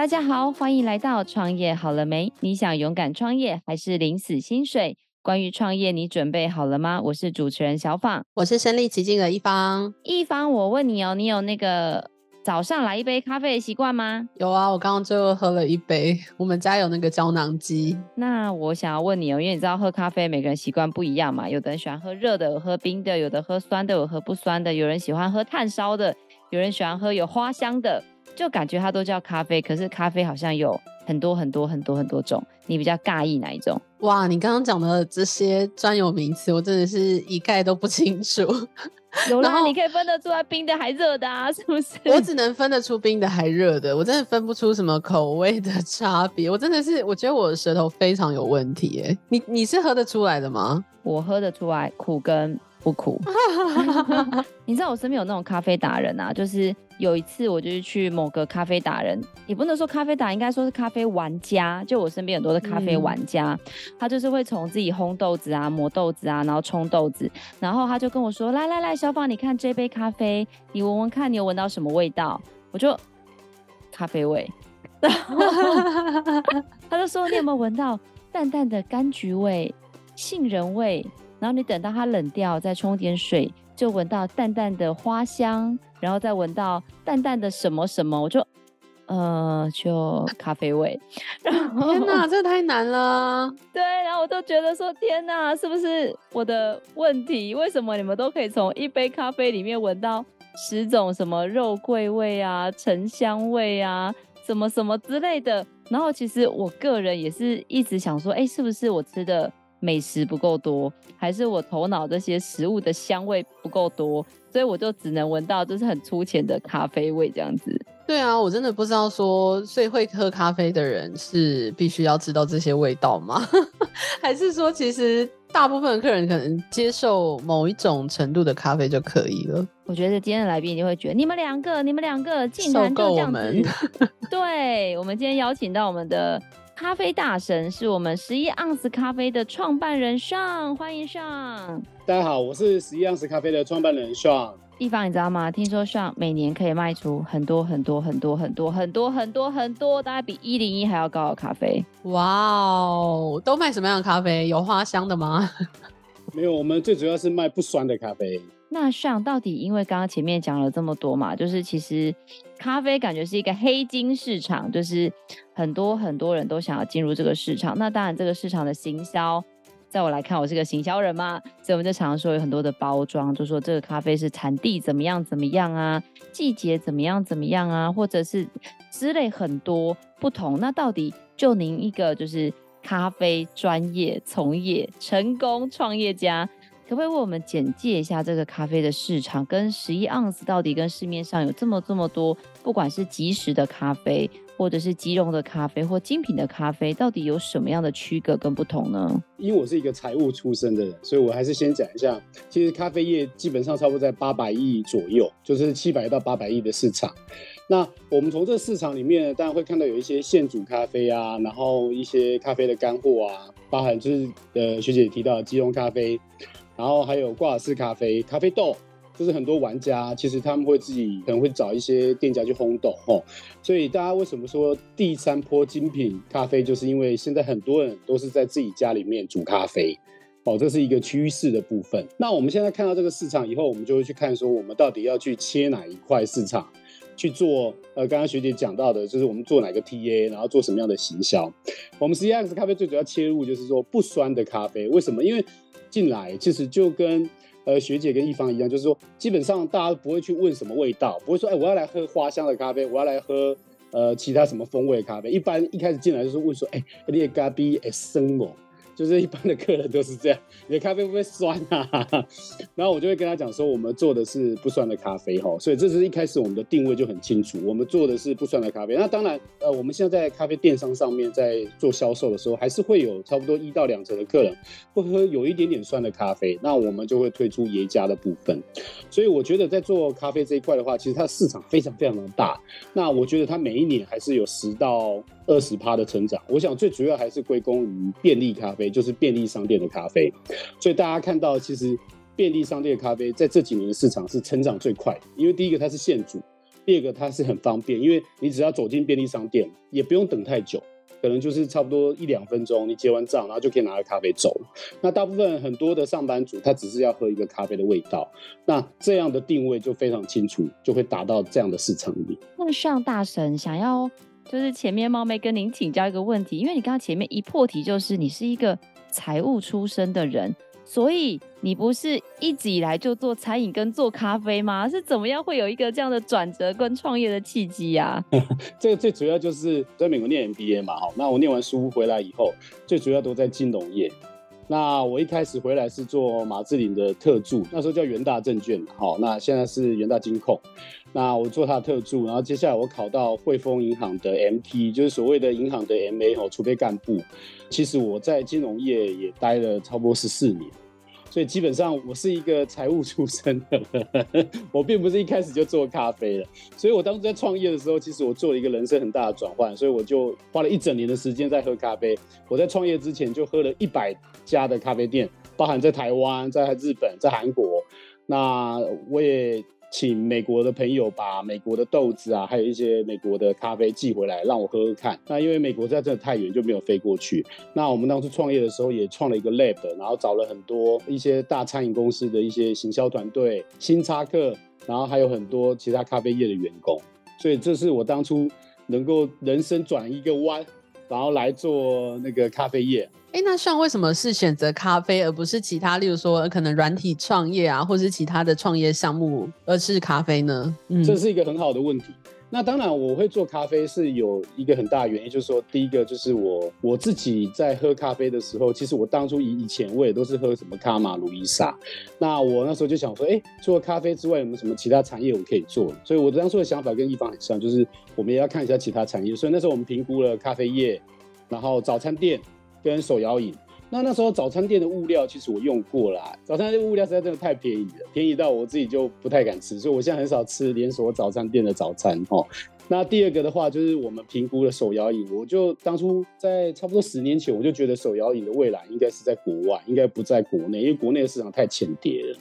大家好，欢迎来到创业好了没？你想勇敢创业还是领死薪水？关于创业，你准备好了吗？我是主持人小访，我是身临其境的一方。一方，我问你哦，你有那个早上来一杯咖啡的习惯吗？有啊，我刚刚最后喝了一杯。我们家有那个胶囊机。那我想要问你哦，因为你知道喝咖啡每个人习惯不一样嘛，有的人喜欢喝热的，有喝冰的，有的喝酸的，有喝不酸的，有人喜欢喝炭烧的，有人喜欢喝有花香的。就感觉它都叫咖啡，可是咖啡好像有很多很多很多很多种，你比较尬意哪一种？哇，你刚刚讲的这些专有名词，我真的是一概都不清楚。有啦，你可以分得出来冰的还热的啊，是不是？我只能分得出冰的还热的，我真的分不出什么口味的差别。我真的是，我觉得我的舌头非常有问题。哎，你你是喝得出来的吗？我喝得出来，苦跟。不苦，你知道我身边有那种咖啡达人啊，就是有一次我就是去某个咖啡达人，也不能说咖啡达人，应该说是咖啡玩家。就我身边很多的咖啡玩家，嗯、他就是会从自己烘豆子啊、磨豆子啊，然后冲豆子，然后他就跟我说：“来来来，小芳，你看这杯咖啡，你闻闻看，你有闻到什么味道？”我就咖啡味，然 后他就说：“你有没有闻到淡淡的柑橘味、杏仁味？”然后你等到它冷掉，再冲点水，就闻到淡淡的花香，然后再闻到淡淡的什么什么，我就，呃，就咖啡味。然 后天哪，这太难了。对，然后我都觉得说，天哪，是不是我的问题？为什么你们都可以从一杯咖啡里面闻到十种什么肉桂味啊、沉香味啊、什么什么之类的？然后其实我个人也是一直想说，哎，是不是我吃的？美食不够多，还是我头脑这些食物的香味不够多，所以我就只能闻到就是很粗浅的咖啡味这样子。对啊，我真的不知道说，所以会喝咖啡的人是必须要知道这些味道吗？还是说其实大部分的客人可能接受某一种程度的咖啡就可以了？我觉得今天的来宾一定会觉得你们两个，你们两个竟然就这样子。我们 对，我们今天邀请到我们的。咖啡大神是我们十一盎司咖啡的创办人 Sean，欢迎 Sean。大家好，我是十一盎司咖啡的创办人 Sean。一方，你知道吗？听说 Sean 每年可以卖出很多很多很多很多很多很多很多，大概比一零一还要高的咖啡。哇哦，都卖什么样的咖啡？有花香的吗？没有，我们最主要是卖不酸的咖啡。那像到底，因为刚刚前面讲了这么多嘛，就是其实咖啡感觉是一个黑金市场，就是很多很多人都想要进入这个市场。那当然，这个市场的行销，在我来看，我是个行销人嘛，所以我们就常常说有很多的包装，就说这个咖啡是产地怎么样怎么样啊，季节怎么样怎么样啊，或者是之类很多不同。那到底就您一个就是咖啡专业从业成功创业家。可不可以为我们简介一下这个咖啡的市场？跟十一盎司到底跟市面上有这么这么多，不管是即食的咖啡，或者是即溶的咖啡，或精品的咖啡，到底有什么样的区隔跟不同呢？因为我是一个财务出身的人，所以我还是先讲一下，其实咖啡业基本上差不多在八百亿左右，就是七百到八百亿的市场。那我们从这个市场里面，当然会看到有一些现煮咖啡啊，然后一些咖啡的干货啊，包含就是呃学姐提到的即溶咖啡。然后还有挂耳式咖啡、咖啡豆，就是很多玩家其实他们会自己可能会找一些店家去烘豆哦。所以大家为什么说第三波精品咖啡，就是因为现在很多人都是在自己家里面煮咖啡哦，这是一个趋势的部分。那我们现在看到这个市场以后，我们就会去看说，我们到底要去切哪一块市场去做？呃，刚刚学姐讲到的，就是我们做哪个 TA，然后做什么样的行销。我们十一盎司咖啡最主要切入就是说不酸的咖啡，为什么？因为进来其实就跟呃学姐跟一方一样，就是说基本上大家不会去问什么味道，不会说哎、我要来喝花香的咖啡，我要来喝呃其他什么风味的咖啡。一般一开始进来就是问说哎，你的咖啡会酸哦。就是一般的客人都是这样，你的咖啡会不会酸啊？然后我就会跟他讲说，我们做的是不酸的咖啡哈，所以这是一开始我们的定位就很清楚，我们做的是不酸的咖啡。那当然，呃，我们现在在咖啡电商上面在做销售的时候，还是会有差不多一到两成的客人会喝有一点点酸的咖啡，那我们就会推出椰加的部分。所以我觉得在做咖啡这一块的话，其实它的市场非常非常的大。那我觉得它每一年还是有十到二十趴的成长。我想最主要还是归功于便利咖啡。就是便利商店的咖啡，所以大家看到，其实便利商店的咖啡在这几年的市场是成长最快，因为第一个它是现煮，第二个它是很方便，因为你只要走进便利商店，也不用等太久。可能就是差不多一两分钟，你结完账，然后就可以拿着咖啡走了。那大部分很多的上班族，他只是要喝一个咖啡的味道。那这样的定位就非常清楚，就会达到这样的市场里。那么像大神想要，就是前面冒昧跟您请教一个问题，因为你刚刚前面一破题就是你是一个财务出身的人。所以你不是一直以来就做餐饮跟做咖啡吗？是怎么样会有一个这样的转折跟创业的契机呀？这个最主要就是在美国念 MBA 嘛，好，那我念完书回来以后，最主要都在金融业。那我一开始回来是做马志林的特助，那时候叫元大证券，好，那现在是元大金控。那我做他的特助，然后接下来我考到汇丰银行的 MT，就是所谓的银行的 MA 哦，储备干部。其实我在金融业也待了差不多十四年。所以基本上我是一个财务出身的，我并不是一开始就做咖啡的。所以我当初在创业的时候，其实我做了一个人生很大的转换，所以我就花了一整年的时间在喝咖啡。我在创业之前就喝了一百家的咖啡店，包含在台湾、在日本、在韩国。那我也。请美国的朋友把美国的豆子啊，还有一些美国的咖啡寄回来，让我喝喝看。那因为美国在这太远，就没有飞过去。那我们当初创业的时候，也创了一个 lab，然后找了很多一些大餐饮公司的一些行销团队、星巴克，然后还有很多其他咖啡业的员工。所以这是我当初能够人生转一个弯，然后来做那个咖啡业。哎，那像为什么是选择咖啡，而不是其他？例如说，可能软体创业啊，或是其他的创业项目，而是咖啡呢？嗯，这是一个很好的问题。那当然，我会做咖啡是有一个很大的原因，就是说，第一个就是我我自己在喝咖啡的时候，其实我当初以以前我也都是喝什么卡玛、路易莎。那我那时候就想说，哎，除了咖啡之外，有没有什么其他产业我可以做？所以我当初的想法跟一方很像，就是我们也要看一下其他产业。所以那时候我们评估了咖啡业，然后早餐店。跟手摇饮，那那时候早餐店的物料其实我用过啦，早餐店物料实在真的太便宜了，便宜到我自己就不太敢吃，所以我现在很少吃连锁早餐店的早餐哦。那第二个的话就是我们评估了手摇饮，我就当初在差不多十年前，我就觉得手摇饮的未来应该是在国外，应该不在国内，因为国内的市场太浅碟了。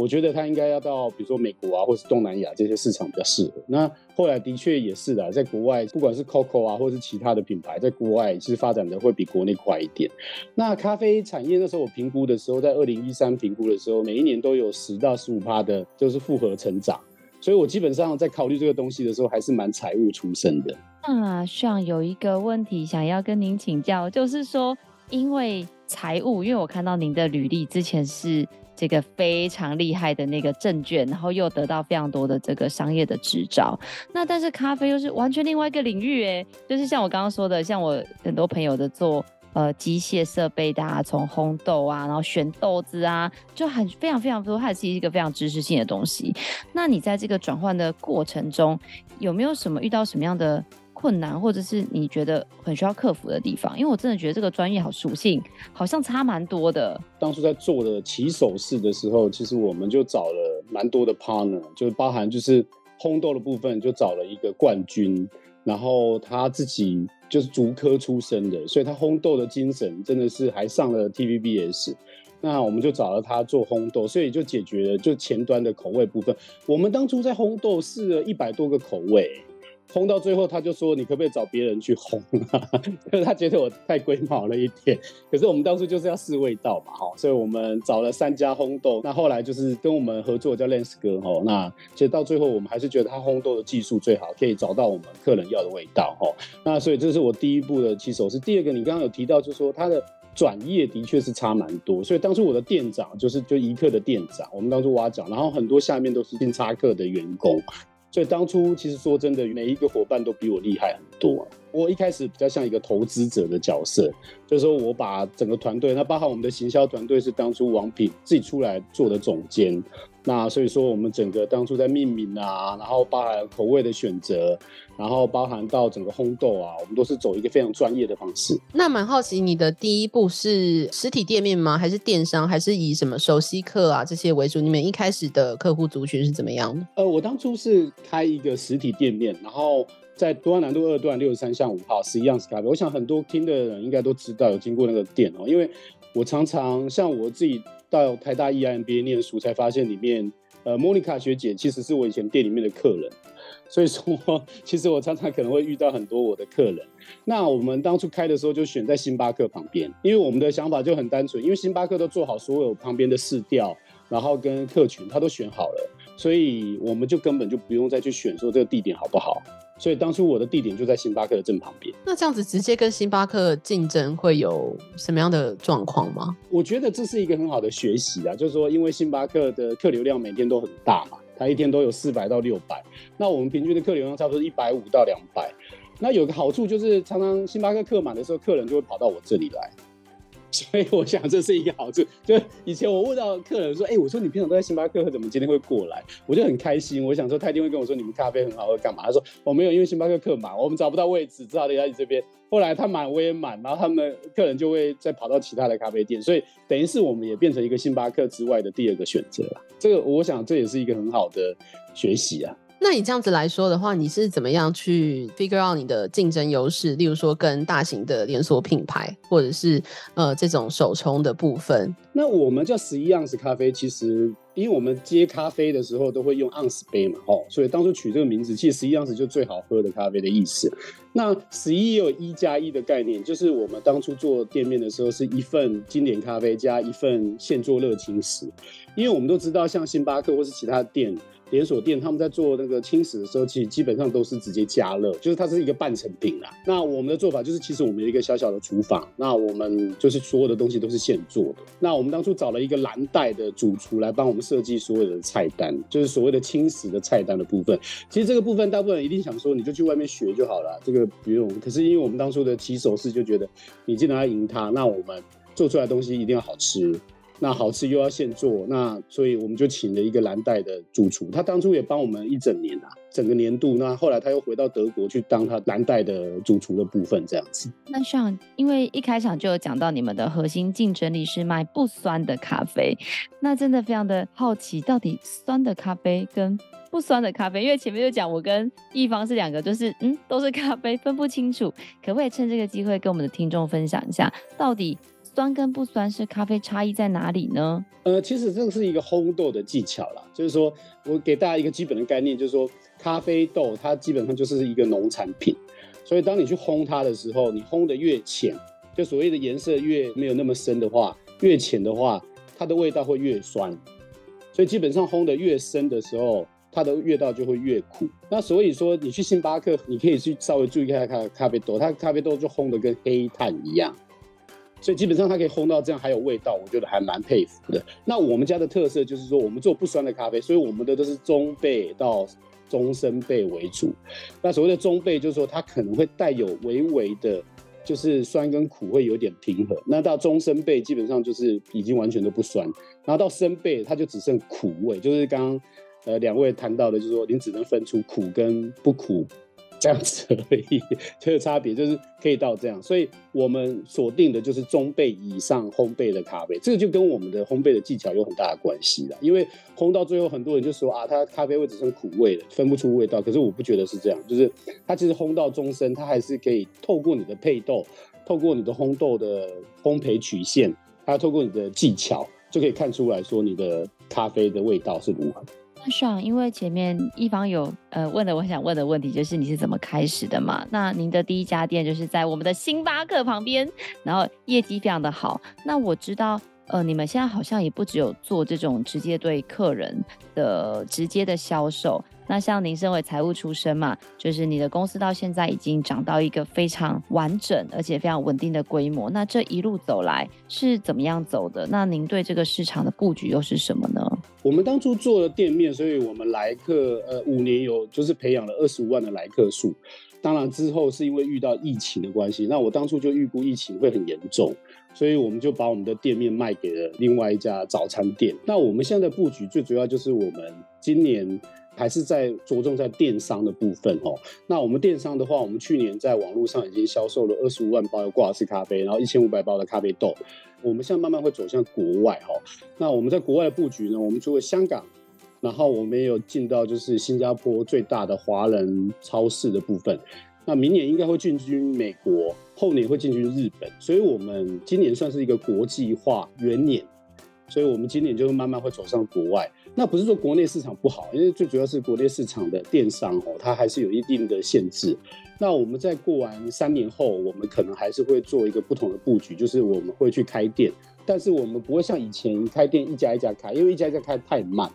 我觉得它应该要到，比如说美国啊，或是东南亚这些市场比较适合。那后来的确也是的，在国外，不管是 Coco 啊，或是其他的品牌，在国外其实发展的会比国内快一点。那咖啡产业那时候我评估的时候，在二零一三评估的时候，每一年都有十到十五趴的，就是复合成长。所以我基本上在考虑这个东西的时候，还是蛮财务出身的。那像有一个问题想要跟您请教，就是说，因为财务，因为我看到您的履历之前是。这个非常厉害的那个证券，然后又得到非常多的这个商业的执照。那但是咖啡又是完全另外一个领域，哎，就是像我刚刚说的，像我很多朋友的做呃机械设备的啊，从烘豆啊，然后选豆子啊，就很非常非常多，它也是一个非常知识性的东西。那你在这个转换的过程中，有没有什么遇到什么样的？困难，或者是你觉得很需要克服的地方，因为我真的觉得这个专业好属性好像差蛮多的。当初在做的起手式的时候，其实我们就找了蛮多的 partner，就是包含就是烘豆的部分，就找了一个冠军，然后他自己就是竹科出身的，所以他烘豆的精神真的是还上了 TVBS。那我们就找了他做烘豆，所以就解决了就前端的口味部分。我们当初在烘豆试了一百多个口味。烘到最后，他就说：“你可不可以找别人去烘啊？” 因为他觉得我太龟毛了一点。可是我们当初就是要试味道嘛，哈，所以我们找了三家烘豆。那后来就是跟我们合作叫 Lens 哥，哈。那其实到最后，我们还是觉得他烘豆的技术最好，可以找到我们客人要的味道，哈。那所以这是我第一步的起手式。第二个，你刚刚有提到，就是说他的转业的确是差蛮多。所以当初我的店长就是就一客的店长，我们当初挖角，然后很多下面都是星巴克的员工。所以当初其实说真的，每一个伙伴都比我厉害很多。我一开始比较像一个投资者的角色，就是说我把整个团队，那包含我们的行销团队是当初王品自己出来做的总监。那所以说，我们整个当初在命名啊，然后包含口味的选择，然后包含到整个烘豆啊，我们都是走一个非常专业的方式。那蛮好奇，你的第一步是实体店面吗？还是电商？还是以什么熟悉客啊这些为主？你们一开始的客户族群是怎么样的？呃，我当初是开一个实体店面，然后在多安南路二段六十三巷五号十一样式咖啡。我想很多听的人应该都知道有经过那个店哦，因为我常常像我自己。到台大 EMBA 念书，才发现里面呃，莫妮卡学姐其实是我以前店里面的客人，所以说其实我常常可能会遇到很多我的客人。那我们当初开的时候就选在星巴克旁边，因为我们的想法就很单纯，因为星巴克都做好所有旁边的市调，然后跟客群他都选好了，所以我们就根本就不用再去选说这个地点好不好。所以当初我的地点就在星巴克的正旁边。那这样子直接跟星巴克竞争会有什么样的状况吗？我觉得这是一个很好的学习啊，就是说，因为星巴克的客流量每天都很大嘛，它一天都有四百到六百，那我们平均的客流量差不多一百五到两百。那有个好处就是，常常星巴克客满的时候，客人就会跑到我这里来。所以我想这是一个好处。就以前我问到客人说：“哎、我说你平常都在星巴克，怎么今天会过来？”我就很开心。我想说他一定会跟我说：“你们咖啡很好喝，干嘛？”他说：“我没有，因为星巴克客满，我们找不到位置，只好留在你这边。”后来他满，我也满，然后他们客人就会再跑到其他的咖啡店，所以等于是我们也变成一个星巴克之外的第二个选择了。这个我想这也是一个很好的学习啊。那你这样子来说的话，你是怎么样去 figure out 你的竞争优势？例如说跟大型的连锁品牌，或者是呃这种手冲的部分。那我们叫十一盎司咖啡，其实因为我们接咖啡的时候都会用盎司杯嘛，吼，所以当初取这个名字，其实十一盎司就最好喝的咖啡的意思。那十一有一加一的概念，就是我们当初做店面的时候，是一份经典咖啡加一份现做热轻食，因为我们都知道，像星巴克或是其他店。连锁店他们在做那个轻食的时候，其实基本上都是直接加热，就是它是一个半成品啦。那我们的做法就是，其实我们有一个小小的厨房，那我们就是所有的东西都是现做的。那我们当初找了一个蓝带的主厨来帮我们设计所有的菜单，就是所谓的轻食的菜单的部分。其实这个部分大部分人一定想说，你就去外面学就好了，这个不用。可是因为我们当初的起手式就觉得，你既然要赢他，那我们做出来的东西一定要好吃。那好吃又要现做，那所以我们就请了一个蓝带的主厨，他当初也帮我们一整年啊，整个年度。那后来他又回到德国去当他蓝带的主厨的部分，这样子。那像因为一开场就有讲到你们的核心竞争力是卖不酸的咖啡，那真的非常的好奇，到底酸的咖啡跟不酸的咖啡，因为前面就讲我跟一方是两个，就是嗯都是咖啡，分不清楚，可不可以趁这个机会跟我们的听众分享一下，到底？酸跟不酸是咖啡差异在哪里呢？呃，其实这是一个烘豆的技巧啦，就是说我给大家一个基本的概念，就是说咖啡豆它基本上就是一个农产品，所以当你去烘它的时候，你烘得越浅，就所谓的颜色越没有那么深的话，越浅的话，它的味道会越酸，所以基本上烘得越深的时候，它的味道就会越苦。那所以说你去星巴克，你可以去稍微注意一下它的咖啡豆，它咖啡豆就烘得跟黑炭一样。所以基本上它可以烘到这样还有味道，我觉得还蛮佩服的。那我们家的特色就是说，我们做不酸的咖啡，所以我们的都是中焙到中深焙为主。那所谓的中焙，就是说它可能会带有微微的，就是酸跟苦会有点平衡。那到中深焙基本上就是已经完全都不酸，然后到深焙它就只剩苦味，就是刚刚呃两位谈到的，就是说您只能分出苦跟不苦。这样子而已，这个差别就是可以到这样，所以我们锁定的就是中焙以上烘焙的咖啡，这个就跟我们的烘焙的技巧有很大的关系了。因为烘到最后，很多人就说啊，它咖啡会只剩苦味了，分不出味道。可是我不觉得是这样，就是它其实烘到中深，它还是可以透过你的配豆，透过你的烘豆的烘焙曲线，还有透过你的技巧，就可以看出来说你的咖啡的味道是如何。那爽，因为前面一方有呃问了我想问的问题，就是你是怎么开始的嘛？那您的第一家店就是在我们的星巴克旁边，然后业绩非常的好。那我知道，呃，你们现在好像也不只有做这种直接对客人的直接的销售。那像您身为财务出身嘛，就是你的公司到现在已经长到一个非常完整而且非常稳定的规模。那这一路走来是怎么样走的？那您对这个市场的布局又是什么呢？我们当初做了店面，所以我们来客呃五年有就是培养了二十五万的来客数。当然之后是因为遇到疫情的关系，那我当初就预估疫情会很严重，所以我们就把我们的店面卖给了另外一家早餐店。那我们现在的布局最主要就是我们今年。还是在着重在电商的部分哦。那我们电商的话，我们去年在网络上已经销售了二十五万包的挂式咖啡，然后一千五百包的咖啡豆。我们现在慢慢会走向国外哈。那我们在国外的布局呢？我们除了香港，然后我们也有进到就是新加坡最大的华人超市的部分。那明年应该会进军美国，后年会进军日本。所以我们今年算是一个国际化元年。所以我们今年就慢慢会走上国外。那不是说国内市场不好，因为最主要是国内市场的电商哦，它还是有一定的限制。那我们在过完三年后，我们可能还是会做一个不同的布局，就是我们会去开店，但是我们不会像以前开店一家一家开，因为一家一家开太慢。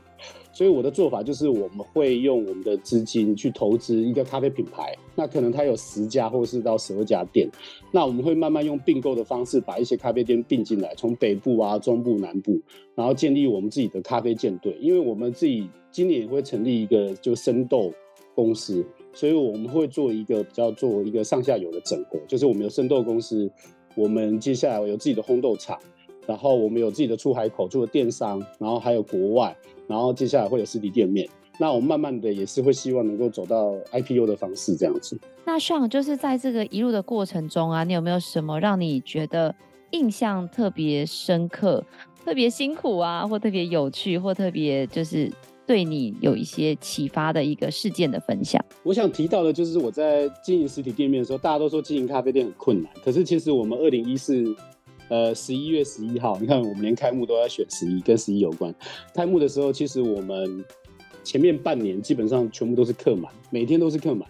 所以我的做法就是，我们会用我们的资金去投资一个咖啡品牌，那可能它有十家或者是到十二家店，那我们会慢慢用并购的方式把一些咖啡店并进来，从北部啊、中部、南部，然后建立我们自己的咖啡舰队。因为我们自己今年也会成立一个就生豆公司，所以我们会做一个比较做一个上下游的整合，就是我们有生豆公司，我们接下来有自己的烘豆厂。然后我们有自己的出海口，做电商，然后还有国外，然后接下来会有实体店面。那我们慢慢的也是会希望能够走到 IPO 的方式这样子。那 Sean 就是在这个一路的过程中啊，你有没有什么让你觉得印象特别深刻、特别辛苦啊，或特别有趣，或特别就是对你有一些启发的一个事件的分享？我想提到的就是我在经营实体店面的时候，大家都说经营咖啡店很困难，可是其实我们二零一四。呃，十一月十一号，你看我们连开幕都要选十一，跟十一有关。开幕的时候，其实我们前面半年基本上全部都是客满，每天都是客满。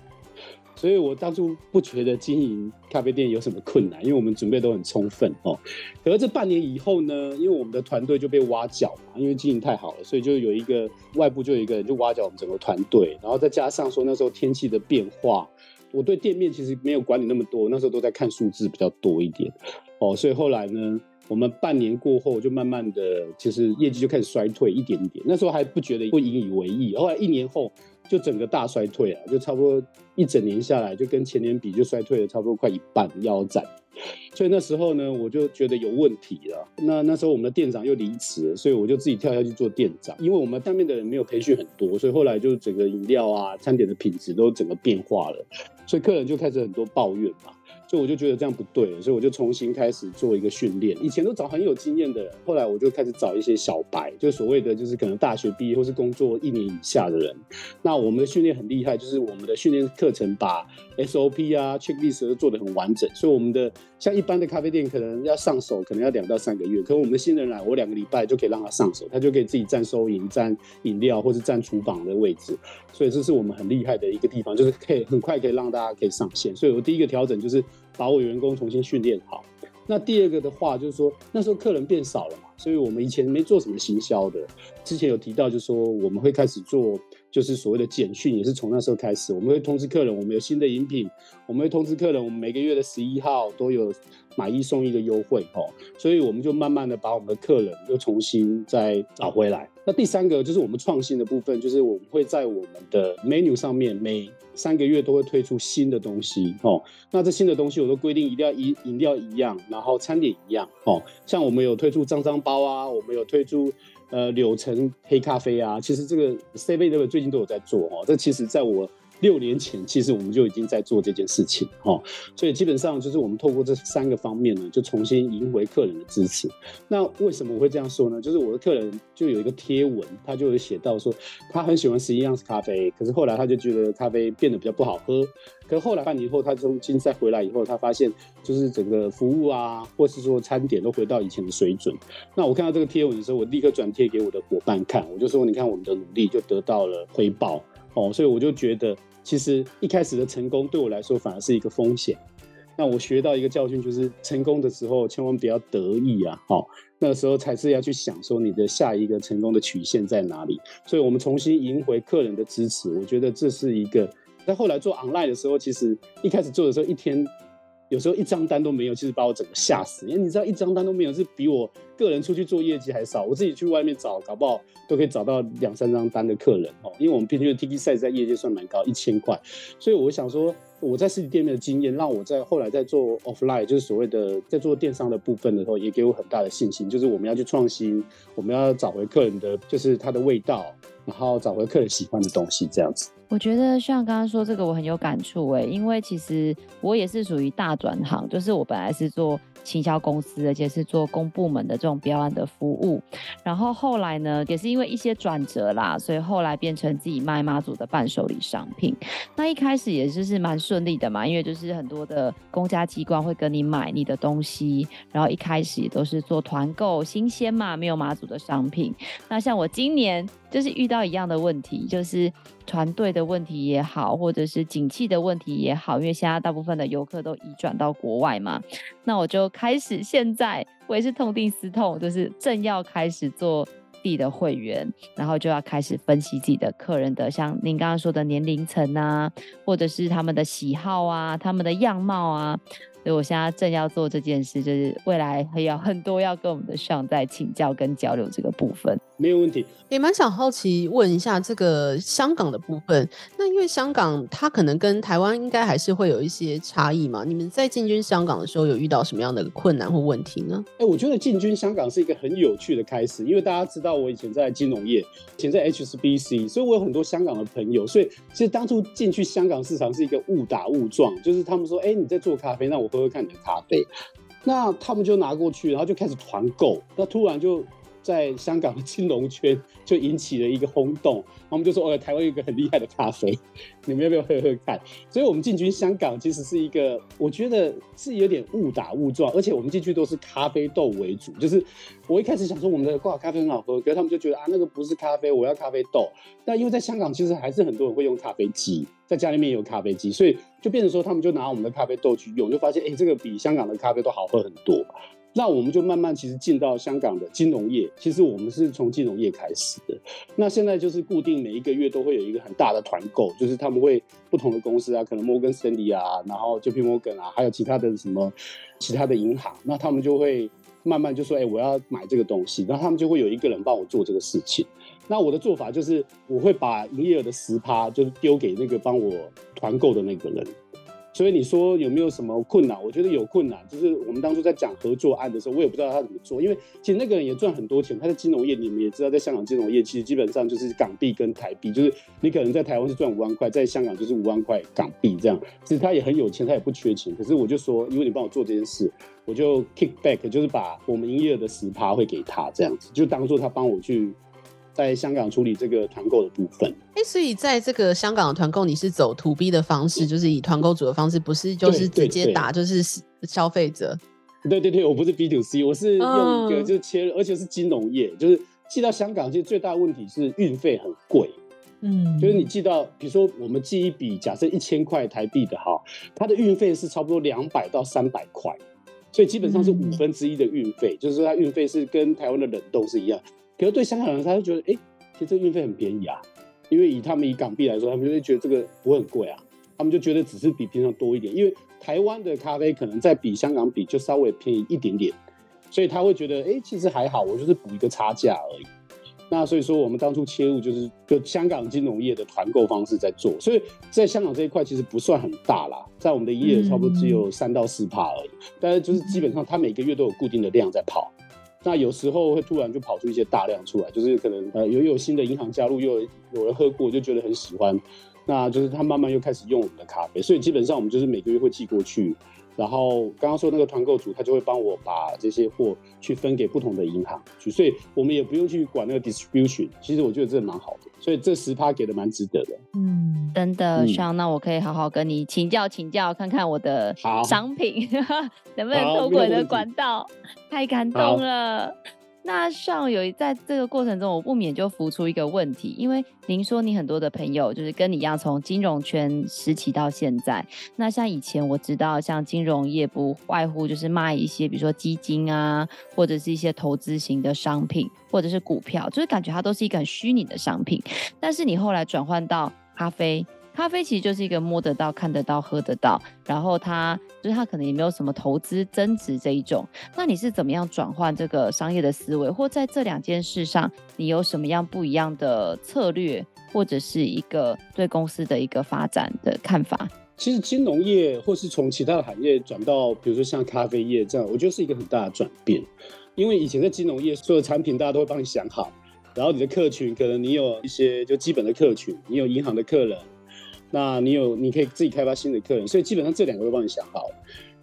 所以我当初不觉得经营咖啡店有什么困难，因为我们准备都很充分哦。可是这半年以后呢，因为我们的团队就被挖角嘛，因为经营太好了，所以就有一个外部就有一个人就挖角我们整个团队，然后再加上说那时候天气的变化，我对店面其实没有管理那么多，那时候都在看数字比较多一点。哦，所以后来呢，我们半年过后就慢慢的，其实业绩就开始衰退一点点。那时候还不觉得不引以为意，后来一年后就整个大衰退啊，就差不多一整年下来，就跟前年比就衰退了差不多快一半腰斩。所以那时候呢，我就觉得有问题了。那那时候我们的店长又离职了，所以我就自己跳下去做店长。因为我们当面的人没有培训很多，所以后来就整个饮料啊、餐点的品质都整个变化了，所以客人就开始很多抱怨嘛。所以我就觉得这样不对，所以我就重新开始做一个训练。以前都找很有经验的人，后来我就开始找一些小白，就所谓的就是可能大学毕业或是工作一年以下的人。那我们的训练很厉害，就是我们的训练课程把 SOP 啊、checklist 都做得很完整。所以我们的像一般的咖啡店可能要上手，可能要两到三个月。可是我们的新人来，我两个礼拜就可以让他上手，他就可以自己站收银、站饮料或是站厨房的位置。所以这是我们很厉害的一个地方，就是可以很快可以让大家可以上线。所以我第一个调整就是。把我员工重新训练好。那第二个的话，就是说那时候客人变少了嘛，所以我们以前没做什么行销的。之前有提到，就是说我们会开始做，就是所谓的简讯，也是从那时候开始。我们会通知客人，我们有新的饮品，我们会通知客人，我们每个月的十一号都有买一送一的优惠哦。所以我们就慢慢的把我们的客人又重新再找回来。那第三个就是我们创新的部分，就是我们会在我们的 menu 上面每三个月都会推出新的东西哦。那这新的东西我都规定一定要饮饮料一样，然后餐点一样哦。像我们有推出脏脏包啊，我们有推出呃柳橙黑咖啡啊。其实这个 7-Eleven 最近都有在做哦。这其实在我。六年前，其实我们就已经在做这件事情，哦，所以基本上就是我们透过这三个方面呢，就重新赢回客人的支持。那为什么我会这样说呢？就是我的客人就有一个贴文，他就有写到说，他很喜欢十一样咖啡，可是后来他就觉得咖啡变得比较不好喝。可是后来半年后，他重新再回来以后，他发现就是整个服务啊，或是说餐点都回到以前的水准。那我看到这个贴文的时候，我立刻转贴给我的伙伴看，我就说，你看我们的努力就得到了回报。哦，所以我就觉得，其实一开始的成功对我来说反而是一个风险。那我学到一个教训，就是成功的时候千万不要得意啊！好，那个时候才是要去想说你的下一个成功的曲线在哪里。所以我们重新赢回客人的支持，我觉得这是一个。在后来做 online 的时候，其实一开始做的时候一天。有时候一张单都没有，其实把我整个吓死。因为你知道，一张单都没有是比我个人出去做业绩还少。我自己去外面找，搞不好都可以找到两三张单的客人哦。因为我们平均的 TK size 在业界算蛮高，一千块。所以我想说，我在实体店面的经验，让我在后来在做 offline，就是所谓的在做电商的部分的时候，也给我很大的信心。就是我们要去创新，我们要找回客人的，就是他的味道，然后找回客人喜欢的东西，这样子。我觉得像刚刚说这个，我很有感触诶，因为其实我也是属于大转行，就是我本来是做行销公司，而且是做公部门的这种标案的服务。然后后来呢，也是因为一些转折啦，所以后来变成自己卖妈祖的伴手礼商品。那一开始也就是蛮顺利的嘛，因为就是很多的公家机关会跟你买你的东西，然后一开始都是做团购，新鲜嘛，没有妈祖的商品。那像我今年就是遇到一样的问题，就是团队的问题也好，或者是景气的问题也好，因为现在大部分的游客都移转到国外嘛，那我就开始现在我也是痛定思痛，就是正要开始做自己的会员，然后就要开始分析自己的客人的，像您刚刚说的年龄层啊，或者是他们的喜好啊，他们的样貌啊。所以我现在正要做这件事，就是未来还有很多要跟我们的 Sean 在请教跟交流这个部分。没有问题，也蛮想好奇问一下这个香港的部分。那因为香港它可能跟台湾应该还是会有一些差异嘛？你们在进军香港的时候有遇到什么样的困难或问题呢？哎、欸，我觉得进军香港是一个很有趣的开始，因为大家知道我以前在金融业，以前在 HSBC，所以我有很多香港的朋友。所以其实当初进去香港市场是一个误打误撞，就是他们说：“哎、欸，你在做咖啡，那我喝喝看你的咖啡。”那他们就拿过去，然后就开始团购，那突然就。在香港的金融圈就引起了一个轰动，我们就说：“哦，台湾有一个很厉害的咖啡，你们要不要喝喝看？”所以，我们进军香港其实是一个，我觉得是有点误打误撞，而且我们进去都是咖啡豆为主。就是我一开始想说我们的挂咖啡很好喝，可是他们就觉得啊，那个不是咖啡，我要咖啡豆。但因为在香港，其实还是很多人会用咖啡机，在家里面也有咖啡机，所以就变成说他们就拿我们的咖啡豆去用，就发现哎、欸，这个比香港的咖啡都好喝很多。那我们就慢慢其实进到香港的金融业，其实我们是从金融业开始的。那现在就是固定每一个月都会有一个很大的团购，就是他们会不同的公司啊，可能摩根士丹利啊，然后 JP Morgan 啊，还有其他的什么其他的银行，那他们就会慢慢就说，哎、我要买这个东西，然后他们就会有一个人帮我做这个事情。那我的做法就是，我会把营业额的十趴，就是丢给那个帮我团购的那个人。所以你说有没有什么困难？我觉得有困难，就是我们当初在讲合作案的时候，我也不知道他怎么做，因为其实那个人也赚很多钱，他在金融业，你们也知道，在香港金融业其实基本上就是港币跟台币，就是你可能在台湾是赚五万块，在香港就是五万块港币这样。其实他也很有钱，他也不缺钱，可是我就说，因为你帮我做这件事，我就 kick back，就是把我们营业额的十趴会给他这样子，就当做他帮我去。在香港处理这个团购的部分，哎、欸，所以在这个香港的团购，你是走 to B 的方式，就是以团购组的方式，不是就是直接打就是消费者。对对对，我不是 B to C，我是用一个就是切，而且是金融业，就是寄到香港，其实最大的问题是运费很贵。嗯，就是你寄到，比如说我们寄一笔，假设一千块台币的哈，它的运费是差不多两百到三百块，所以基本上是五分之一的运费，嗯、就是说它运费是跟台湾的冷冻是一样。可是对香港人，他就觉得，哎、其实这个运费很便宜啊，因为以他们以港币来说，他们就会觉得这个不会很贵啊，他们就觉得只是比平常多一点，因为台湾的咖啡可能在比香港比就稍微便宜一点点，所以他会觉得，哎、其实还好，我就是补一个差价而已。那所以说，我们当初切入就是就香港金融业的团购方式在做，所以在香港这一块其实不算很大啦，在我们的营业额差不多只有三到四趴而已，但是就是基本上他每个月都有固定的量在跑。那有时候会突然就跑出一些大量出来，就是可能呃有有新的银行加入，又有，有人喝过就觉得很喜欢，那就是他慢慢又开始用我们的咖啡，所以基本上我们就是每个月会寄过去。然后刚刚说那个团购组，他就会帮我把这些货去分给不同的银行去，所以我们也不用去管那个 distribution。其实我觉得这蛮好的，所以这十趴给的蛮值得的。嗯，真的，Sean，那我可以好好跟你请教请教，看看我的商品 能不能透过你的管道，太感动了。那像有在这个过程中，我不免就浮出一个问题，因为您说你很多的朋友就是跟你一样从金融圈时期到现在，那像以前我知道，像金融业不外乎就是卖一些，比如说基金啊，或者是一些投资型的商品，或者是股票，就是感觉它都是一个很虚拟的商品。但是你后来转换到咖啡。咖啡其实就是一个摸得到、看得到、喝得到，然后它就是它可能也没有什么投资增值这一种。那你是怎么样转换这个商业的思维，或在这两件事上，你有什么样不一样的策略，或者是一个对公司的一个发展的看法？其实金融业或是从其他的行业转到，比如说像咖啡业这样，我觉得是一个很大的转变。因为以前在金融业，所有产品大家都会帮你想好，然后你的客群可能你有一些就基本的客群，你有银行的客人。那你有，你可以自己开发新的客人，所以基本上这两个都帮你想好。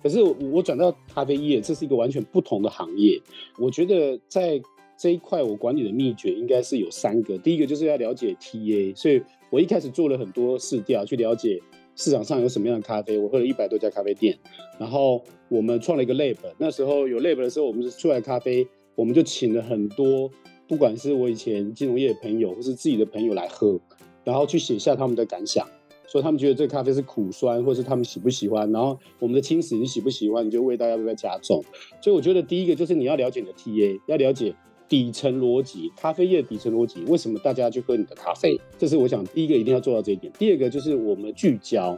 可是我转到咖啡业，这是一个完全不同的行业。我觉得在这一块，我管理的秘诀应该是有三个。第一个就是要了解 TA，所以我一开始做了很多试调，去了解市场上有什么样的咖啡。我喝了一百多家咖啡店，然后我们创了一个 lab。那时候有 lab 的时候，我们是出来咖啡，我们就请了很多，不管是我以前金融业的朋友，或是自己的朋友来喝，然后去写下他们的感想，所以他们觉得这个咖啡是苦酸，或是他们喜不喜欢。然后我们的轻食你喜不喜欢？你觉得味道要不要加重？所以我觉得第一个就是你要了解你的 TA，要了解。底层逻辑，咖啡业的底层逻辑，为什么大家去喝你的咖啡？这是我想第一个一定要做到这一点。第二个就是我们聚焦，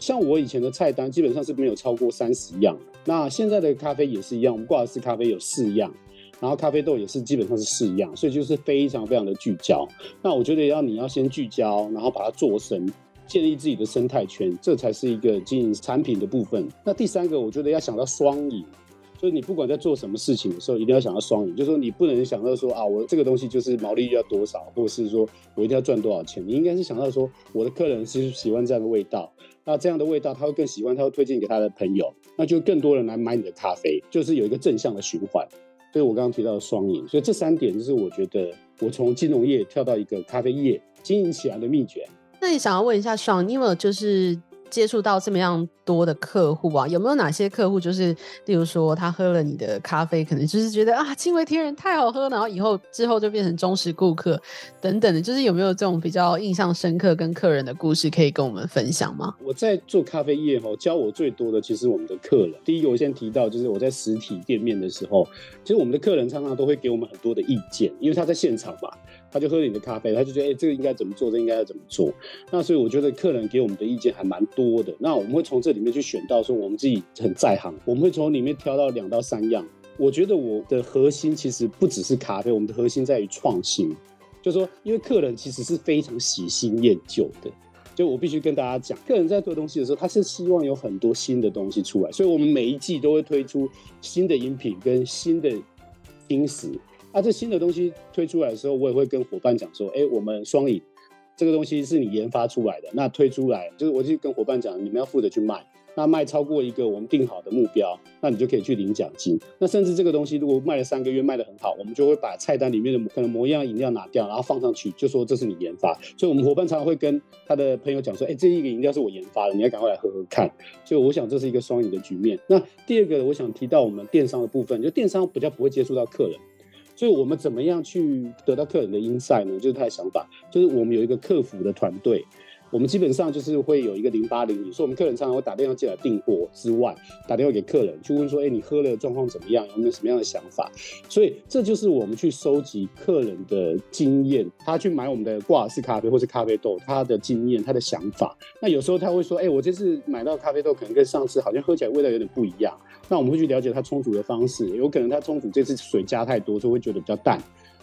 像我以前的菜单基本上是没有超过三十样，那现在的咖啡也是一样，我们挂的是咖啡有四样，然后咖啡豆也是基本上是四样，所以就是非常非常的聚焦。那我觉得要你要先聚焦，然后把它做深，建立自己的生态圈，这才是一个经营产品的部分。那第三个，我觉得要想到双赢。所以你不管在做什么事情的时候，一定要想到双赢，就是说你不能想到说啊，我这个东西就是毛利率要多少，或者是说我一定要赚多少钱。你应该是想到说，我的客人是喜欢这样的味道，那这样的味道他会更喜欢，他会推荐给他的朋友，那就更多人来买你的咖啡，就是有一个正向的循环。所以我刚刚提到的双赢，所以这三点就是我觉得我从金融业跳到一个咖啡业经营起来的秘诀。那你想要问一下爽你有没有就是接触到这么样多的客户啊，有没有哪些客户就是，例如说他喝了你的咖啡，可能就是觉得啊，惊为天人，太好喝，然后以后之后就变成忠实顾客等等的，就是有没有这种比较印象深刻跟客人的故事可以跟我们分享吗？我在做咖啡业哈，教我最多的其实我们的客人。第一个我先提到，就是我在实体店面的时候，其实我们的客人常常都会给我们很多的意见，因为他在现场嘛，他就喝你的咖啡，他就觉得哎、欸，这个应该怎么做，这、应该要怎么做。那所以我觉得客人给我们的意见还蛮多的。那我们会从这里面去选到说。我们自己很在行，我们会从里面挑到两到三样。我觉得我的核心其实不只是咖啡，我们的核心在于创新。就是说，因为客人其实是非常喜新厌旧的，就我必须跟大家讲，客人在做东西的时候，他是希望有很多新的东西出来，所以我们每一季都会推出新的饮品跟新的轻食。啊，这新的东西推出来的时候，我也会跟伙伴讲说，哎，我们双赢这个东西是你研发出来的，那推出来就是我就跟伙伴讲，你们要负责去卖。那卖超过一个我们定好的目标，那你就可以去领奖金。那甚至这个东西如果卖了三个月卖得很好，我们就会把菜单里面的可能某样饮料拿掉，然后放上去，就说这是你研发。所以我们伙伴常常会跟他的朋友讲说，哎、这一个饮料是我研发的，你要赶快来喝喝看。所以我想这是一个双赢的局面。那第二个我想提到我们电商的部分，就电商比较不会接触到客人，所以我们怎么样去得到客人的 insight 呢？就是他的想法，就是我们有一个客服的团队。我们基本上就是会有一个零八零零，所以我们客人常常会打电话进来订货之外，打电话给客人去问说，哎，你喝了状况怎么样？有没有什么样的想法？所以这就是我们去收集客人的经验，他去买我们的挂式咖啡或是咖啡豆，他的经验、他的想法。那有时候他会说，哎，我这次买到咖啡豆可能跟上次好像喝起来味道有点不一样。那我们会去了解它冲煮的方式，有可能它冲煮这次水加太多，所以会觉得比较淡。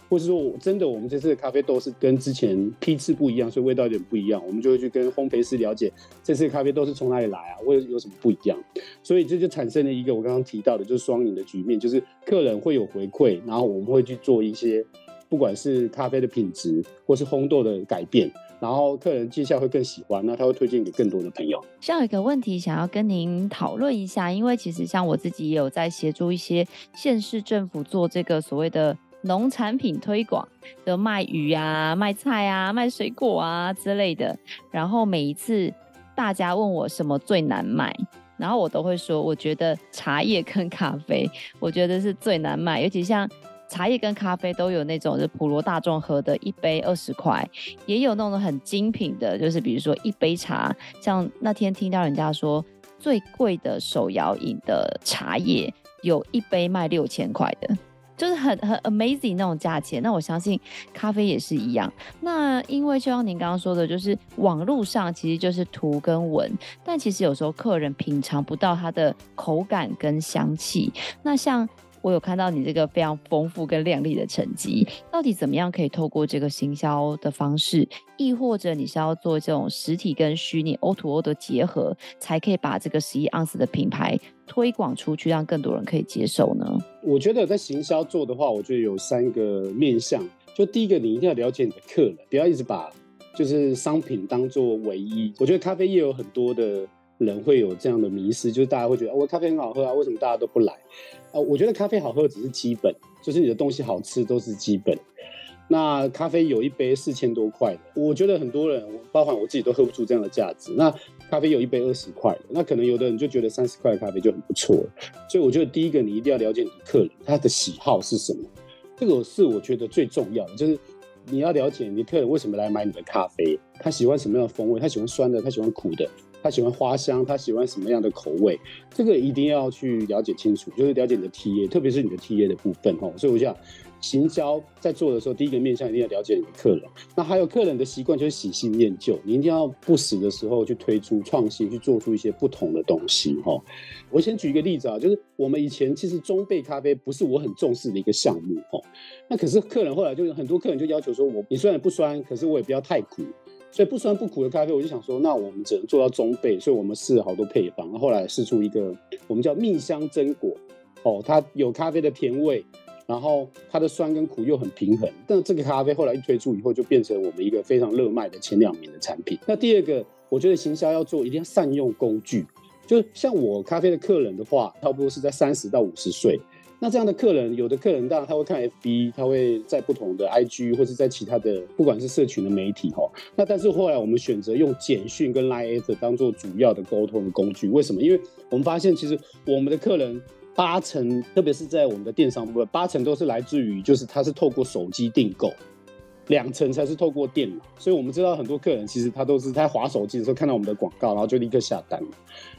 或是说，我真的，我们这次的咖啡豆是跟之前批次不一样，所以味道有点不一样。我们就会去跟烘焙师了解，这次咖啡豆是从哪里来啊，或者有什么不一样。所以这就产生了一个我刚刚提到的，就是双赢的局面，就是客人会有回馈，然后我们会去做一些，不管是咖啡的品质，或是烘豆的改变，然后客人接下来会更喜欢，那他会推荐给更多的朋友。像有一个问题想要跟您讨论一下，因为其实像我自己也有在协助一些县市政府做这个所谓的。农产品推广，就卖鱼啊、卖菜啊、卖水果啊之类的。然后每一次大家问我什么最难卖，然后我都会说，我觉得茶叶跟咖啡，我觉得是最难卖。尤其像茶叶跟咖啡都有那种是普罗大众喝的，一杯二十块，也有那种很精品的，就是比如说一杯茶，像那天听到人家说最贵的手摇饮的茶叶，有一杯卖六千块的。就是很很 amazing 那种价钱，那我相信咖啡也是一样。那因为就像您刚刚说的，就是网络上其实就是图跟文，但其实有时候客人品尝不到它的口感跟香气。那像我有看到你这个非常丰富跟亮丽的成绩，到底怎么样可以透过这个行销的方式，亦或者你是要做这种实体跟虚拟 O to O 的结合，才可以把这个十一盎司的品牌推广出去，让更多人可以接受呢？我觉得在行销做的话，我觉得有三个面向。就第一个，你一定要了解你的客人，不要一直把就是商品当做唯一。我觉得咖啡业有很多的人会有这样的迷思，就是大家会觉得，我、咖啡很好喝啊，为什么大家都不来？啊，我觉得咖啡好喝只是基本，就是你的东西好吃都是基本。那咖啡有一杯四千多块的，我觉得很多人，包含我自己都喝不出这样的价值。那咖啡有一杯二十块的，那可能有的人就觉得三十块的咖啡就很不错了。所以我觉得第一个你一定要了解你的客人他的喜好是什么，这个是我觉得最重要的，就是你要了解你的客人为什么来买你的咖啡，他喜欢什么样的风味，他喜欢酸的，他喜欢苦的，他喜欢花香，他喜欢什么样的口味，这个一定要去了解清楚，就是了解你的 TA，特别是你的 TA 的部分哦。所以我想。行销在做的时候，第一个面向一定要了解你的客人。那还有客人的习惯就是喜新厌旧，你一定要不时的时候去推出创新，去做出一些不同的东西。哈，我先举一个例子啊，就是我们以前其实中焙咖啡不是我很重视的一个项目。哦，那可是客人后来就有很多客人就要求说，我你虽然不酸，可是我也不要太苦，所以不酸不苦的咖啡，我就想说，那我们只能做到中焙。所以我们试了好多配方，后来试出一个我们叫蜜香榛果。哦，它有咖啡的甜味。然后它的酸跟苦又很平衡，但这个咖啡后来一推出以后，就变成我们一个非常热卖的前两名的产品。那第二个，我觉得行销要做，一定要善用工具。就像我咖啡的客人的话，差不多是在三十到五十岁。那这样的客人，有的客人当然他会看 FB，他会在不同的 IG 或是在其他的不管是社群的媒体哈。那但是后来我们选择用简讯跟 Line 当做主要的沟通的工具。为什么？因为我们发现其实我们的客人。八成，特别是在我们的电商部分，八成都是来自于，就是他是透过手机订购，两成才是透过电脑。所以我们知道很多客人其实他都是在滑手机的时候看到我们的广告，然后就立刻下单。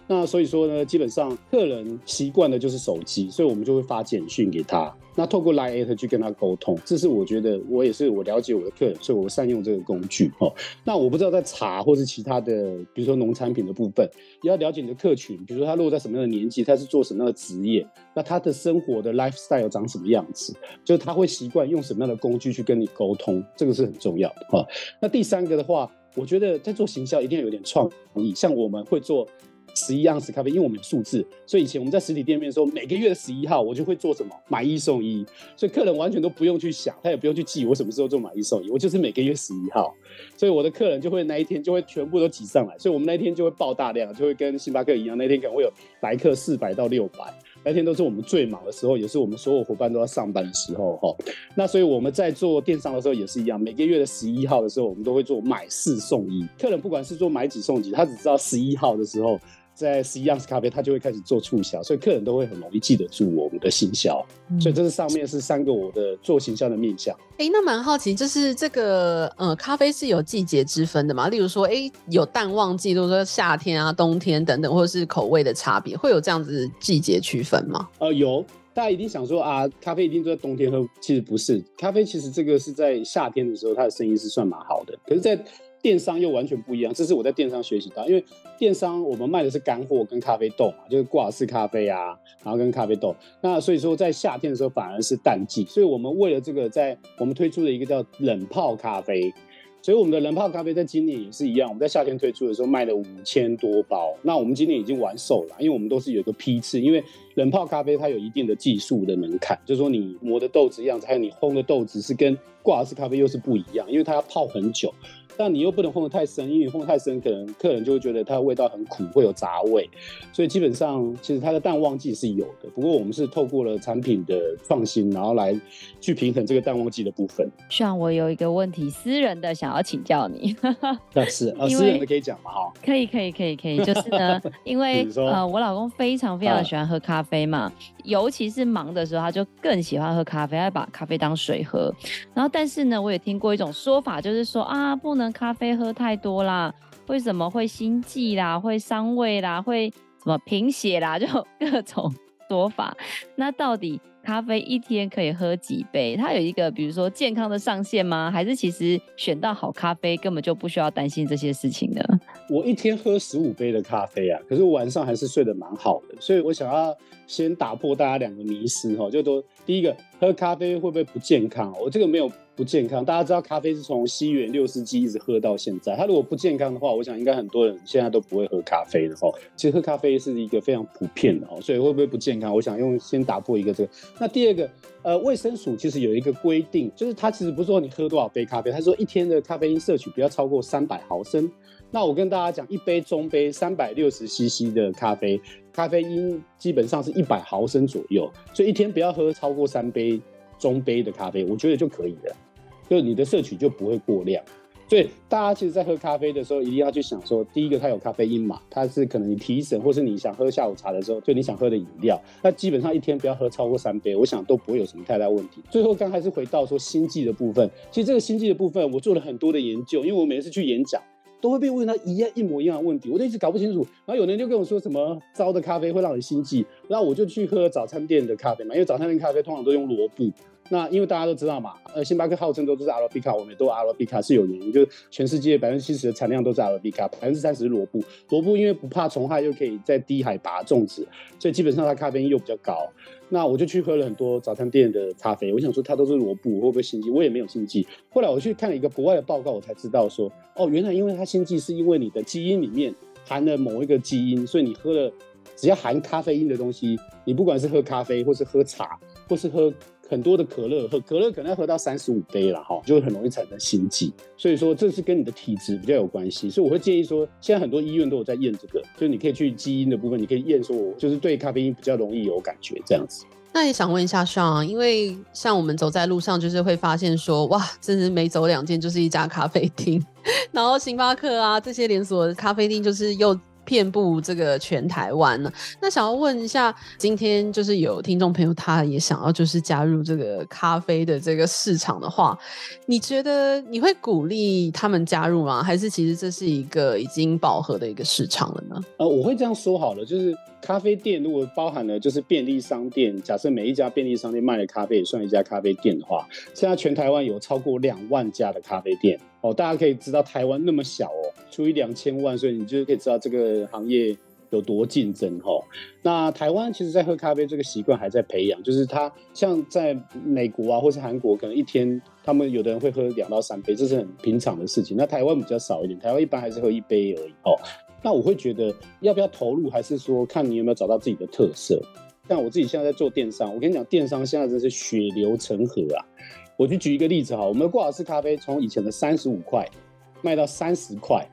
那所以说呢，基本上客人习惯的就是手机，所以我们就会发简讯给他。那透过 Line 去跟他沟通，这是我觉得我也是我了解我的客人，所以我善用这个工具哦。那我不知道在茶或是其他的，比如说农产品的部分，也要了解你的客群，比如说他落在什么样的年纪，他是做什么样的职业，那他的生活的 lifestyle 长什么样子，就是他会习惯用什么样的工具去跟你沟通，这个是很重要的哈。那第三个的话，我觉得在做行销一定要有点创意，像我们会做。十一盎司咖啡，因为我们有数字，所以以前我们在实体店面的时候，每个月的十一号，我就会做什么买一送一，所以客人完全都不用去想，他也不用去记我什么时候做买一送一，我就是每个月十一号，所以我的客人就会那一天就会全部都挤上来，所以我们那一天就会爆大量，就会跟星巴克一样，那天可能会有来客四百到六百，那天都是我们最忙的时候，也是我们所有伙伴都要上班的时候哈。那所以我们在做电商的时候也是一样，每个月的十一号的时候，我们都会做买四送一，客人不管是做买几送几，他只知道十一号的时候。在十一盎司咖啡，他就会开始做促销，所以客人都会很容易记得住我们的行销。嗯、所以这是上面是三个我的做行销的面向。哎、欸，那蛮好奇，就是这个呃，咖啡是有季节之分的嘛？例如说，哎、欸，有淡旺季，比如说夏天啊、冬天等等，或者是口味的差别，会有这样子季节区分吗？呃，有。大家一定想说啊，咖啡一定都在冬天喝，其实不是。咖啡其实这个是在夏天的时候，它的生意是算蛮好的。可是，在电商又完全不一样，这是我在电商学习到，因为电商我们卖的是干货跟咖啡豆嘛，就是挂式咖啡啊，然后跟咖啡豆。那所以说在夏天的时候反而是淡季，所以我们为了这个，在我们推出了一个叫冷泡咖啡。所以我们的冷泡咖啡在今年也是一样，我们在夏天推出的时候卖了五千多包。那我们今年已经完售了，因为我们都是有一个批次，因为冷泡咖啡它有一定的技术的门槛，就是说你磨的豆子样子，还有你烘的豆子是跟挂式咖啡又是不一样，因为它要泡很久。但你又不能烘得太深，因为你烘得太深，可能客人就会觉得它的味道很苦，会有杂味。所以基本上，其实它的淡旺季是有的。不过我们是透过了产品的创新，然后来去平衡这个淡旺季的部分。像我有一个问题，私人的想要请教你。那是 啊，私人的可以讲吗？哈，可以，可以，可以，可以。就是呢，因为呃，我老公非常非常喜欢喝咖啡嘛，啊、尤其是忙的时候，他就更喜欢喝咖啡，他把咖啡当水喝。然后，但是呢，我也听过一种说法，就是说啊，不能。咖啡喝太多啦，为什么会心悸啦？会伤胃啦？会什么贫血啦？就各种说法。那到底咖啡一天可以喝几杯？它有一个比如说健康的上限吗？还是其实选到好咖啡根本就不需要担心这些事情呢？我一天喝十五杯的咖啡啊，可是我晚上还是睡得蛮好的。所以我想要先打破大家两个迷思哈，就都第一个喝咖啡会不会不健康？我这个没有。不健康，大家知道咖啡是从西元六世纪一直喝到现在。它如果不健康的话，我想应该很多人现在都不会喝咖啡的哈。其实喝咖啡是一个非常普遍的哦，所以会不会不健康？我想用先打破一个这个。那第二个，呃，卫生署其实有一个规定，就是它其实不是说你喝多少杯咖啡，它说一天的咖啡因摄取不要超过三百毫升。那我跟大家讲，一杯中杯三百六十 CC 的咖啡，咖啡因基本上是一百毫升左右，所以一天不要喝超过三杯中杯的咖啡，我觉得就可以了，就你的摄取就不会过量。所以大家其实，在喝咖啡的时候，一定要去想说，第一个它有咖啡因嘛，它是可能你提神，或是你想喝下午茶的时候，就你想喝的饮料。那基本上一天不要喝超过三杯，我想都不会有什么太大问题。最后，刚还是回到说心悸的部分，其实这个心悸的部分，我做了很多的研究，因为我每次去演讲，都会被问到一样一模一样的问题，我都一直搞不清楚。然后有人就跟我说什么糟的咖啡会让你心悸，然后我就去喝早餐店的咖啡嘛，因为早餐店咖啡通常都用罗布。那因为大家都知道嘛，呃，星巴克号称都是阿拉比卡，我们也都阿拉比卡是有原因，就是全世界百分之七十的产量都是阿拉比卡，百分之三十是罗布。罗布因为不怕虫害，又可以在低海拔种植，所以基本上它咖啡因又比较高。那我就去喝了很多早餐店的咖啡，我想说它都是罗布，会不会心悸？我也没有心悸。后来我去看了一个国外的报告，我才知道说，哦，原来因为它心悸是因为你的基因里面含了某一个基因，所以你喝了只要含咖啡因的东西，你不管是喝咖啡，或是喝茶，或是喝。很多的可乐喝可乐可能要喝到三十五杯了哈，就会很容易产生心悸。所以说这是跟你的体质比较有关系。所以我会建议说，现在很多医院都有在验这个，就是你可以去基因的部分，你可以验说我就是对咖啡因比较容易有感觉这样子。那也想问一下 Sean，因为像我们走在路上，就是会发现说，哇，真是每走两间就是一家咖啡厅，然后星巴克啊这些连锁的咖啡厅就是又。遍布这个全台湾呢。那想要问一下，今天就是有听众朋友，他也想要就是加入这个咖啡的这个市场的话，你觉得你会鼓励他们加入吗？还是其实这是一个已经饱和的一个市场了呢？呃，我会这样说好了，就是。咖啡店如果包含了就是便利商店，假设每一家便利商店卖的咖啡也算一家咖啡店的话，现在全台湾有超过两万家的咖啡店哦。大家可以知道台湾那么小哦，出一两千万，所以你就可以知道这个行业有多竞争哦。那台湾其实，在喝咖啡这个习惯还在培养，就是它像在美国啊，或是韩国，可能一天他们有的人会喝两到三杯，这是很平常的事情。那台湾比较少一点，台湾一般还是喝一杯而已哦。那我会觉得要不要投入，还是说看你有没有找到自己的特色。像我自己现在在做电商，我跟你讲，电商现在真是血流成河啊！我就举一个例子哈，我们的挂耳式咖啡从以前的三十五块卖到三十块，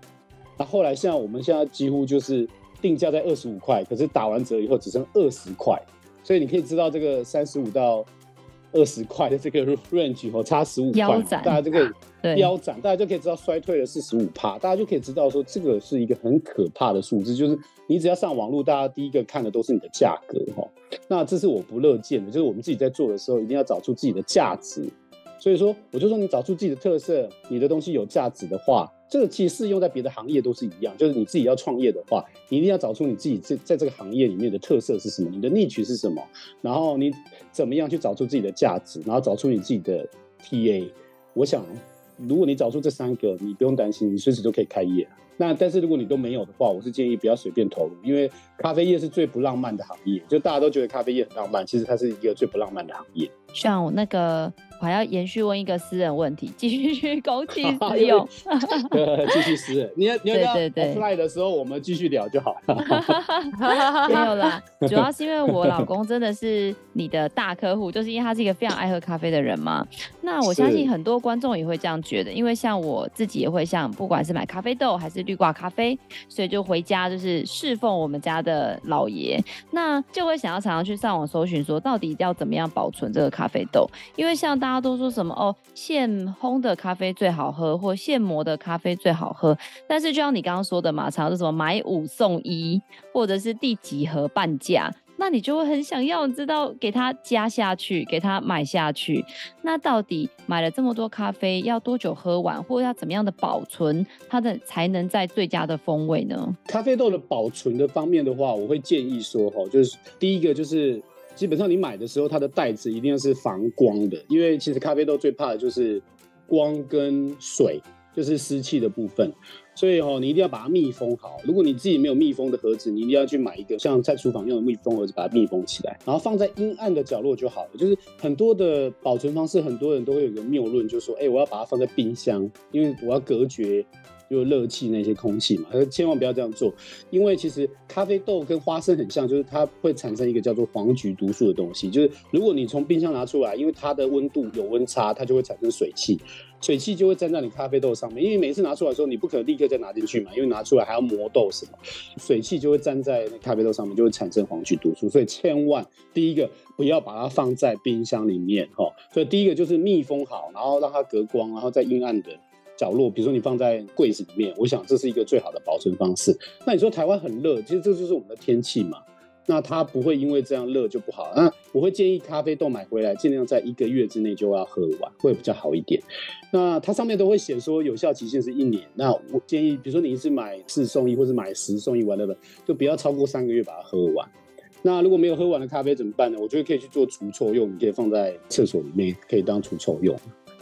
那后来现在我们现在几乎就是定价在二十五块，可是打完折以后只剩二十块，所以你可以知道这个三十五到二十块的这个 range 哦，差十五块，大家就可以腰斩，大家就可以知道衰退了四十五趴，大家就可以知道说这个是一个很可怕的数字，就是你只要上网络，大家第一个看的都是你的价格哈。那这是我不乐见的，就是我们自己在做的时候，一定要找出自己的价值。所以说，我就说你找出自己的特色，你的东西有价值的话，这个其实适用在别的行业都是一样。就是你自己要创业的话，你一定要找出你自己在在这个行业里面的特色是什么，你的 niche 是什么，然后你怎么样去找出自己的价值，然后找出你自己的 TA。我想，如果你找出这三个，你不用担心，你随时都可以开业。那但是如果你都没有的话，我是建议不要随便投入，因为咖啡业是最不浪漫的行业。就大家都觉得咖啡业很浪漫，其实它是一个最不浪漫的行业。像我那个。我还要延续问一个私人问题，继续去 公器私用。对，继续私人。你要你要对对对 offline 的时候，我们继续聊就好了。没有啦，主要是因为我老公真的是你的大客户，就是因为他是一个非常爱喝咖啡的人嘛。那我相信很多观众也会这样觉得，因为像我自己也会像，不管是买咖啡豆还是绿挂咖啡，所以就回家就是侍奉我们家的老爷，那就会想要常常去上网搜寻，说到底要怎么样保存这个咖啡豆，因为像大。大家都说什么哦，现烘的咖啡最好喝，或现磨的咖啡最好喝。但是就像你刚刚说的嘛，常是什么买五送一，或者是第几盒半价，那你就会很想要知道给他加下去，给他买下去。那到底买了这么多咖啡，要多久喝完，或要怎么样的保存，它的才能在最佳的风味呢？咖啡豆的保存的方面的话，我会建议说，哈，就是第一个就是。基本上你买的时候，它的袋子一定要是防光的，因为其实咖啡豆最怕的就是光跟水，就是湿气的部分。所以哦，你一定要把它密封好。如果你自己没有密封的盒子，你一定要去买一个像在厨房用的密封盒子，把它密封起来，然后放在阴暗的角落就好了。就是很多的保存方式，很多人都会有一个谬论，就是说，哎，我要把它放在冰箱，因为我要隔绝。就热气那些空气嘛，千万不要这样做，因为其实咖啡豆跟花生很像，就是它会产生一个叫做黄曲毒素的东西。就是如果你从冰箱拿出来，因为它的温度有温差，它就会产生水汽，水汽就会粘在你咖啡豆上面。因为每次拿出来的时候，你不可能立刻再拿进去嘛，因为拿出来还要磨豆什么，水汽就会粘在那咖啡豆上面，就会产生黄曲毒素。所以千万第一个不要把它放在冰箱里面哈。所以第一个就是密封好，然后让它隔光，然后在阴暗的角落，比如说你放在柜子里面，我想这是一个最好的保存方式。那你说台湾很热，其实这就是我们的天气嘛。那它不会因为这样热就不好。那我会建议咖啡豆买回来，尽量在一个月之内就要喝完，会比较好一点。那它上面都会写说有效期限是一年。那我建议，比如说你一次买四送一，或是买十送一完了的，就不要超过三个月把它喝完。那如果没有喝完的咖啡怎么办呢？我觉得可以去做除臭用，你可以放在厕所里面，可以当除臭用。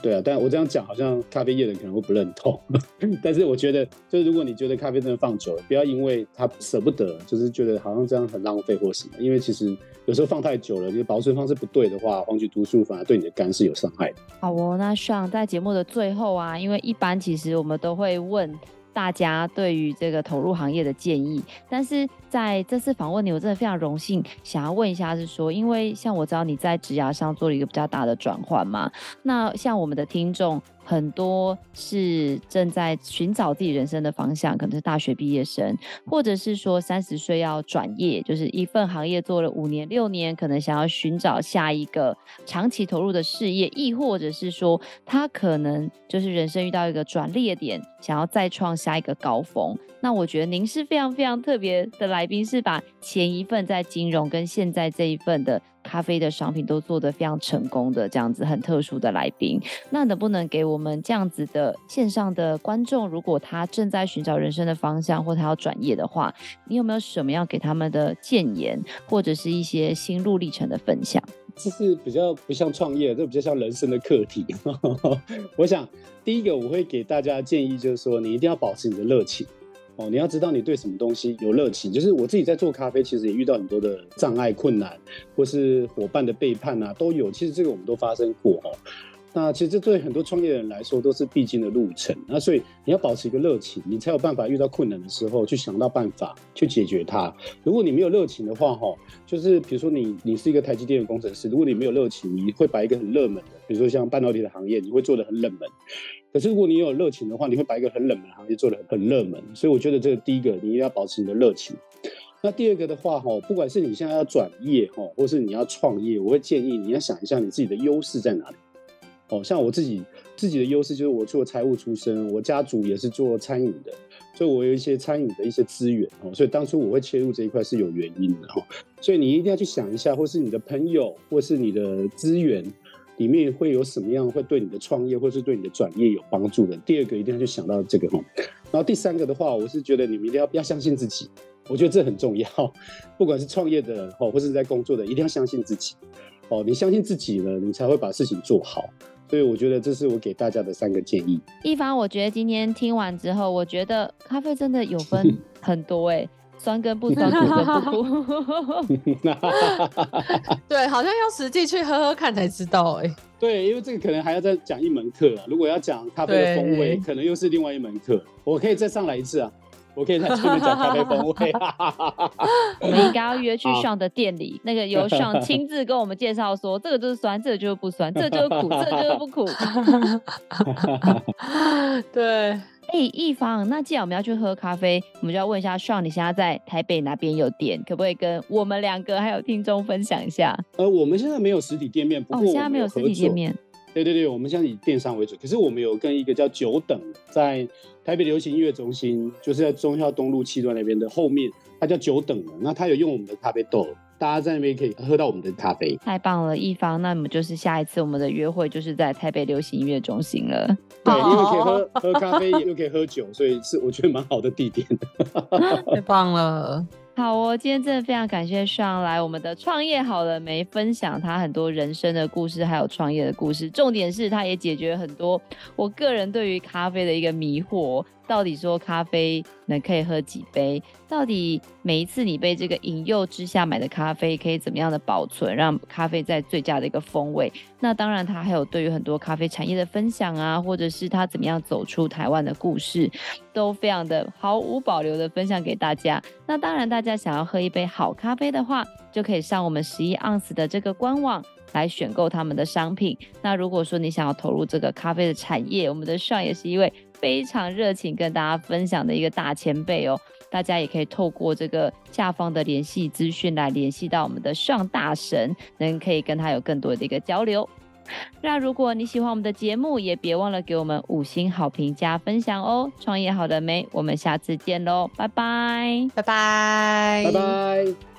对啊，但我这样讲好像咖啡业的人可能会不认同，但是我觉得，就是如果你觉得咖啡真的放久了，不要因为它舍不得，就是觉得好像这样很浪费或什么，因为其实有时候放太久了，你的保存方式不对的话，黄曲毒素反而对你的肝是有伤害的。好哦，那想在节目的最后啊，因为一般其实我们都会问。大家对于这个投入行业的建议，但是在这次访问里，我真的非常荣幸，想要问一下，是说，因为像我知道你在职涯上做了一个比较大的转换嘛，那像我们的听众。很多是正在寻找自己人生的方向，可能是大学毕业生，或者是说三十岁要转业，就是一份行业做了五年、六年，可能想要寻找下一个长期投入的事业，亦或者是说他可能就是人生遇到一个转捩点，想要再创下一个高峰。那我觉得您是非常非常特别的来宾，是把前一份在金融跟现在这一份的咖啡的商品都做得非常成功的这样子很特殊的来宾。那能不能给我们这样子的线上的观众，如果他正在寻找人生的方向，或他要转业的话，你有没有什么要给他们的建言，或者是一些心路历程的分享？这是比较不像创业，这比较像人生的课题。我想第一个我会给大家建议就是说，你一定要保持你的热情。哦，你要知道你对什么东西有热情。就是我自己在做咖啡，其实也遇到很多的障碍、困难，或是伙伴的背叛啊，都有。其实这个我们都发生过哦。那其实这对很多创业人来说都是必经的路程。那所以你要保持一个热情，你才有办法遇到困难的时候去想到办法去解决它。如果你没有热情的话，哈，就是比如说你你是一个台积电的工程师，如果你没有热情，你会把一个很热门的，比如说像半导体的行业，你会做得很冷门。可是如果你有热情的话，你会把一个很冷门的行业做得很很热门。所以我觉得这个第一个，你一定要保持你的热情。那第二个的话，哈，不管是你现在要转业，哈，或是你要创业，我会建议你要想一下你自己的优势在哪里。哦，像我自己自己的优势就是我做财务出身，我家族也是做餐饮的，所以我有一些餐饮的一些资源哦，所以当初我会切入这一块是有原因的哈。所以你一定要去想一下，或是你的朋友，或是你的资源里面会有什么样会对你的创业或是对你的转业有帮助的。第二个一定要去想到这个哈，然后第三个的话，我是觉得你们一定要要相信自己，我觉得这很重要，不管是创业的人或是在工作的，一定要相信自己哦。你相信自己了，你才会把事情做好。所以我觉得这是我给大家的三个建议。一方，我觉得今天听完之后，我觉得咖啡真的有分 很多哎、欸，酸跟不酸，苦跟不苦。对，好像要实际去喝喝看才知道哎、欸。对，因为这个可能还要再讲一门课啊。如果要讲咖啡的风味，可能又是另外一门课。我可以再上来一次啊。我可以在这里讲咖啡风味。我们应该要约去 Sean 的店里，那个由 Sean 亲自跟我们介绍说，这个就是酸，这个就是不酸，这个就是苦，这个就是不苦。对，哎、欸，一方，那既然我们要去喝咖啡，我们就要问一下 Sean，你现在在台北哪边有店？可不可以跟我们两个还有听众分享一下？呃，我们现在没有实体店面，不过我们有合作。哦，现在没有实体店面。对对对，我们现在以电商为主，可是我们有跟一个叫九等，在台北流行音乐中心，就是在中校东路七段那边的后面，它叫九等的。那它有用我们的咖啡豆，大家在那边可以喝到我们的咖啡。太棒了，一方，那么就是下一次我们的约会就是在台北流行音乐中心了。对，因为可以喝喝咖啡，又可以喝酒，所以是我觉得蛮好的地点。太棒了。好哦，今天真的非常感谢上来我们的创业好了没，分享他很多人生的故事，还有创业的故事。重点是，他也解决很多我个人对于咖啡的一个迷惑。到底说咖啡能可以喝几杯？到底每一次你被这个引诱之下买的咖啡可以怎么样的保存，让咖啡在最佳的一个风味？那当然，他还有对于很多咖啡产业的分享啊，或者是他怎么样走出台湾的故事，都非常的毫无保留的分享给大家。那当然，大家想要喝一杯好咖啡的话，就可以上我们十一盎司的这个官网。来选购他们的商品。那如果说你想要投入这个咖啡的产业，我们的 Sean 也是一位非常热情跟大家分享的一个大前辈哦。大家也可以透过这个下方的联系资讯来联系到我们的 Sean 大神，能可以跟他有更多的一个交流。那如果你喜欢我们的节目，也别忘了给我们五星好评加分享哦！创业好了没？我们下次见喽，拜拜，拜拜，拜拜。